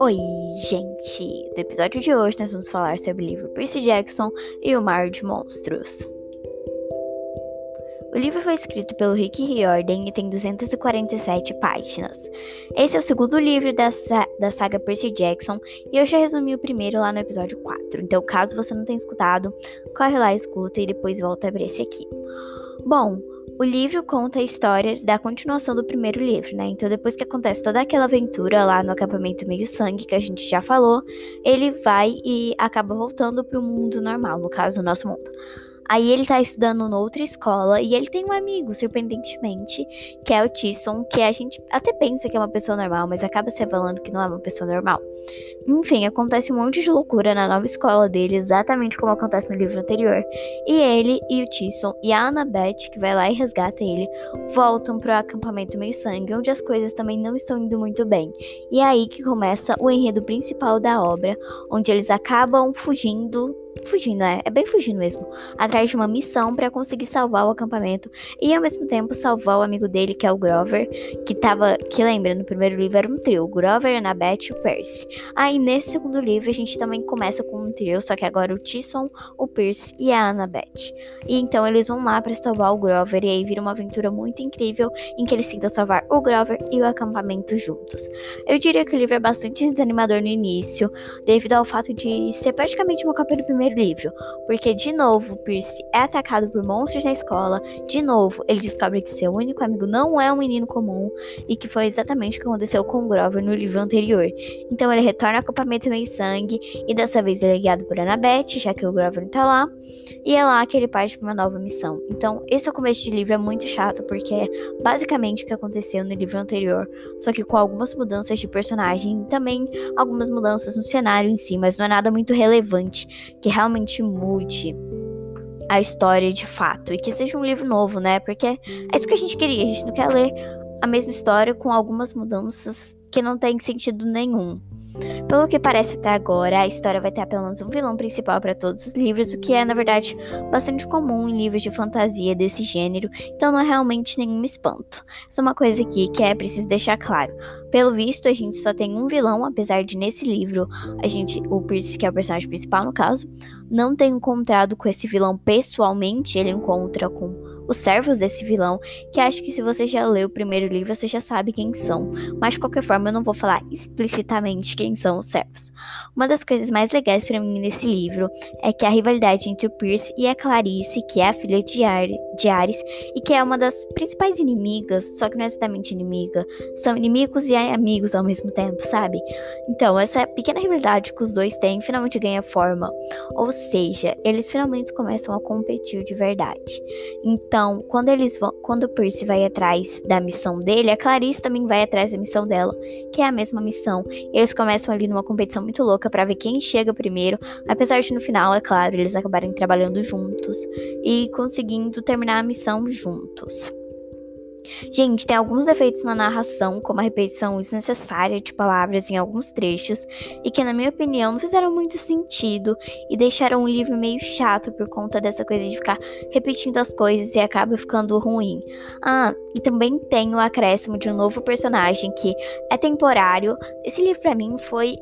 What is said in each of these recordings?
Oi, gente! No episódio de hoje nós vamos falar sobre o livro Percy Jackson e o Mar de Monstros. O livro foi escrito pelo Rick Riordan e tem 247 páginas. Esse é o segundo livro da, da saga Percy Jackson e eu já resumi o primeiro lá no episódio 4. Então, caso você não tenha escutado, corre lá, escuta e depois volta para esse aqui. Bom, o livro conta a história da continuação do primeiro livro, né? Então, depois que acontece toda aquela aventura lá no acampamento Meio Sangue, que a gente já falou, ele vai e acaba voltando para o mundo normal, no caso, o nosso mundo. Aí ele tá estudando noutra escola e ele tem um amigo, surpreendentemente, que é o Tisson, que a gente até pensa que é uma pessoa normal, mas acaba se revelando que não é uma pessoa normal. Enfim, acontece um monte de loucura na nova escola dele, exatamente como acontece no livro anterior. E ele e o Tisson e a Annabeth, que vai lá e resgata ele, voltam pro acampamento meio sangue, onde as coisas também não estão indo muito bem. E é aí que começa o enredo principal da obra, onde eles acabam fugindo fugindo, é, é bem fugindo mesmo, atrás de uma missão para conseguir salvar o acampamento e ao mesmo tempo salvar o amigo dele, que é o Grover, que tava, que lembra, no primeiro livro era um trio, Grover, Annabeth e o Percy. Aí nesse segundo livro a gente também começa com um trio, só que agora o Tisson, o Percy e a Annabeth. E então eles vão lá para salvar o Grover e aí vira uma aventura muito incrível em que eles tentam salvar o Grover e o acampamento juntos. Eu diria que o livro é bastante desanimador no início, devido ao fato de ser praticamente uma cópia do primeiro primeiro livro, porque de novo Percy é atacado por monstros na escola, de novo ele descobre que seu único amigo não é um menino comum e que foi exatamente o que aconteceu com Grover no livro anterior. Então ele retorna ao acampamento meio sangue e dessa vez ele é guiado por Annabeth, já que o Grover não tá lá, e é lá que ele parte para uma nova missão. Então esse começo de livro é muito chato porque é basicamente o que aconteceu no livro anterior, só que com algumas mudanças de personagem e também algumas mudanças no cenário em si, mas não é nada muito relevante que realmente mude a história de fato e que seja um livro novo, né? Porque é isso que a gente queria. A gente não quer ler a mesma história com algumas mudanças que não tem sentido nenhum. Pelo que parece até agora, a história vai ter apenas um vilão principal para todos os livros, o que é, na verdade, bastante comum em livros de fantasia desse gênero, então não é realmente nenhum espanto. É uma coisa aqui que é preciso deixar claro. Pelo visto, a gente só tem um vilão, apesar de nesse livro, a gente, o Percy, que é o personagem principal no caso, não ter encontrado com esse vilão pessoalmente, ele encontra com os servos desse vilão, que acho que se você já leu o primeiro livro, você já sabe quem são. Mas de qualquer forma, eu não vou falar explicitamente quem são os servos. Uma das coisas mais legais para mim nesse livro é que a rivalidade entre o Pierce e a Clarice, que é a filha de, Ar de Ares e que é uma das principais inimigas, só que não é exatamente inimiga, são inimigos e amigos ao mesmo tempo, sabe? Então, essa pequena rivalidade que os dois têm finalmente ganha forma. Ou seja, eles finalmente começam a competir de verdade. Então, então, quando eles vão, quando o Percy vai atrás da missão dele, a Clarice também vai atrás da missão dela, que é a mesma missão. Eles começam ali numa competição muito louca para ver quem chega primeiro, apesar de no final, é claro, eles acabarem trabalhando juntos e conseguindo terminar a missão juntos. Gente, tem alguns defeitos na narração, como a repetição desnecessária de palavras em alguns trechos, e que, na minha opinião, não fizeram muito sentido e deixaram o livro meio chato por conta dessa coisa de ficar repetindo as coisas e acaba ficando ruim. Ah, e também tem o acréscimo de um novo personagem que é temporário. Esse livro, para mim, foi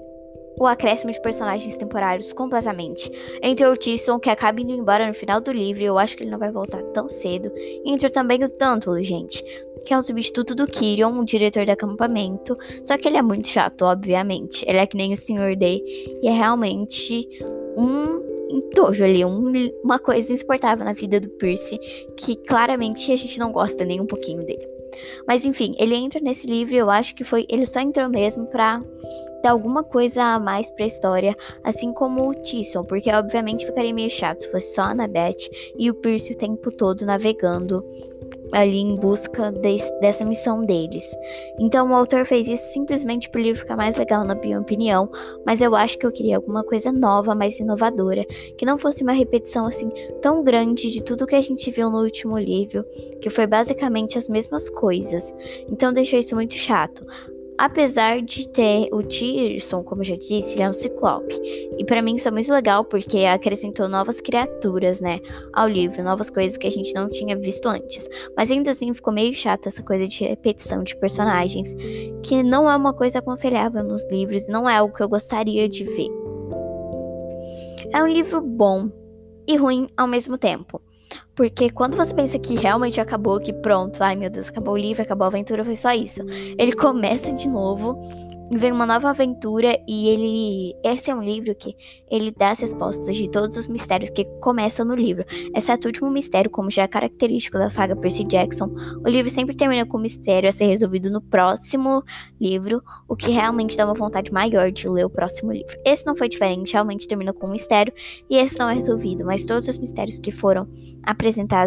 o acréscimo de personagens temporários completamente. Entre o Tisson, que acaba indo embora no final do livro, eu acho que ele não vai voltar tão cedo. Entre também o Tântulo, gente, que é um substituto do Kirion, o diretor do acampamento. Só que ele é muito chato, obviamente. Ele é que nem o Sr. Day, e é realmente um entojo ali, um, uma coisa insuportável na vida do Percy, que claramente a gente não gosta nem um pouquinho dele. Mas enfim, ele entra nesse livro eu acho que foi. Ele só entrou mesmo pra dar alguma coisa a mais pra história, assim como o Tisson, porque obviamente ficaria meio chato se fosse só a Annabeth e o Percy o tempo todo navegando ali em busca de, dessa missão deles. Então o autor fez isso simplesmente para o livro ficar mais legal, na minha opinião, mas eu acho que eu queria alguma coisa nova, mais inovadora, que não fosse uma repetição assim tão grande de tudo que a gente viu no último livro, que foi basicamente as mesmas coisas. Então deixou isso muito chato. Apesar de ter o Tirson, como eu já disse, ele é um ciclope. E para mim isso é muito legal porque acrescentou novas criaturas, né, ao livro, novas coisas que a gente não tinha visto antes. Mas ainda assim ficou meio chata essa coisa de repetição de personagens, que não é uma coisa aconselhável nos livros, não é algo que eu gostaria de ver. É um livro bom e ruim ao mesmo tempo. Porque quando você pensa que realmente acabou, que pronto, ai meu Deus, acabou o livro, acabou a aventura, foi só isso. Ele começa de novo vem uma nova aventura e ele. Esse é um livro que ele dá as respostas de todos os mistérios que começam no livro, exceto o último mistério, como já é característico da saga Percy Jackson. O livro sempre termina com o mistério a ser resolvido no próximo livro, o que realmente dá uma vontade maior de ler o próximo livro. Esse não foi diferente, realmente termina com um mistério e esse não é resolvido, mas todos os mistérios que foram apresentados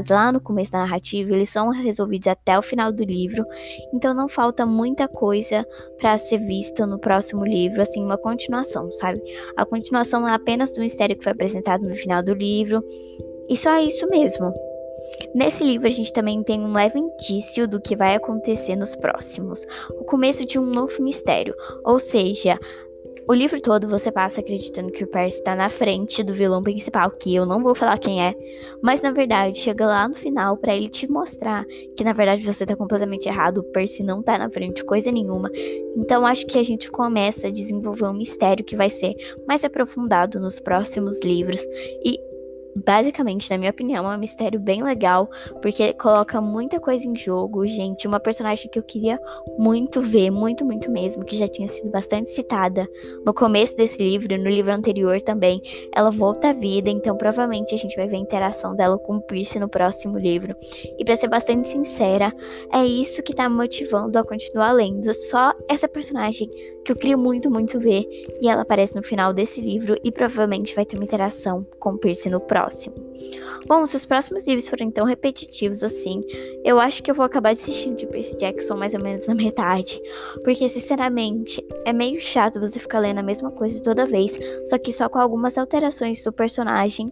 lá no começo da narrativa, eles são resolvidos até o final do livro, então não falta muita coisa para ser vista no próximo livro, assim, uma continuação, sabe? A continuação é apenas do mistério que foi apresentado no final do livro. E só isso mesmo. Nesse livro a gente também tem um leve indício do que vai acontecer nos próximos, o começo de um novo mistério, ou seja, o livro todo você passa acreditando que o Percy está na frente do vilão principal, que eu não vou falar quem é, mas na verdade chega lá no final para ele te mostrar que na verdade você tá completamente errado, o Percy não tá na frente coisa nenhuma. Então acho que a gente começa a desenvolver um mistério que vai ser mais aprofundado nos próximos livros e basicamente, na minha opinião, é um mistério bem legal, porque coloca muita coisa em jogo, gente. Uma personagem que eu queria muito ver, muito, muito mesmo, que já tinha sido bastante citada no começo desse livro, no livro anterior também. Ela volta à vida, então provavelmente a gente vai ver a interação dela com o Pierce no próximo livro. E para ser bastante sincera, é isso que tá me motivando a continuar lendo. Só essa personagem que eu queria muito, muito ver, e ela aparece no final desse livro e provavelmente vai ter uma interação com o Pierce no próximo próximo. Bom, se os próximos livros forem tão repetitivos assim, eu acho que eu vou acabar desistindo de Percy Jackson mais ou menos na metade. Porque, sinceramente, é meio chato você ficar lendo a mesma coisa toda vez, só que só com algumas alterações do personagem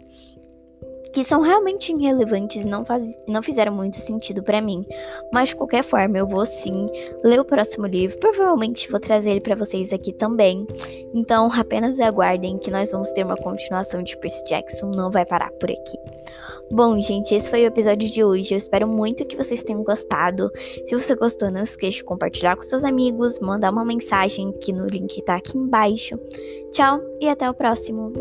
que são realmente irrelevantes e não, faz, não fizeram muito sentido para mim. Mas de qualquer forma, eu vou sim ler o próximo livro. Provavelmente vou trazer ele para vocês aqui também. Então, apenas aguardem que nós vamos ter uma continuação de Percy Jackson. Não vai parar por aqui. Bom, gente, esse foi o episódio de hoje. Eu espero muito que vocês tenham gostado. Se você gostou, não esqueça de compartilhar com seus amigos, mandar uma mensagem que no link tá aqui embaixo. Tchau e até o próximo.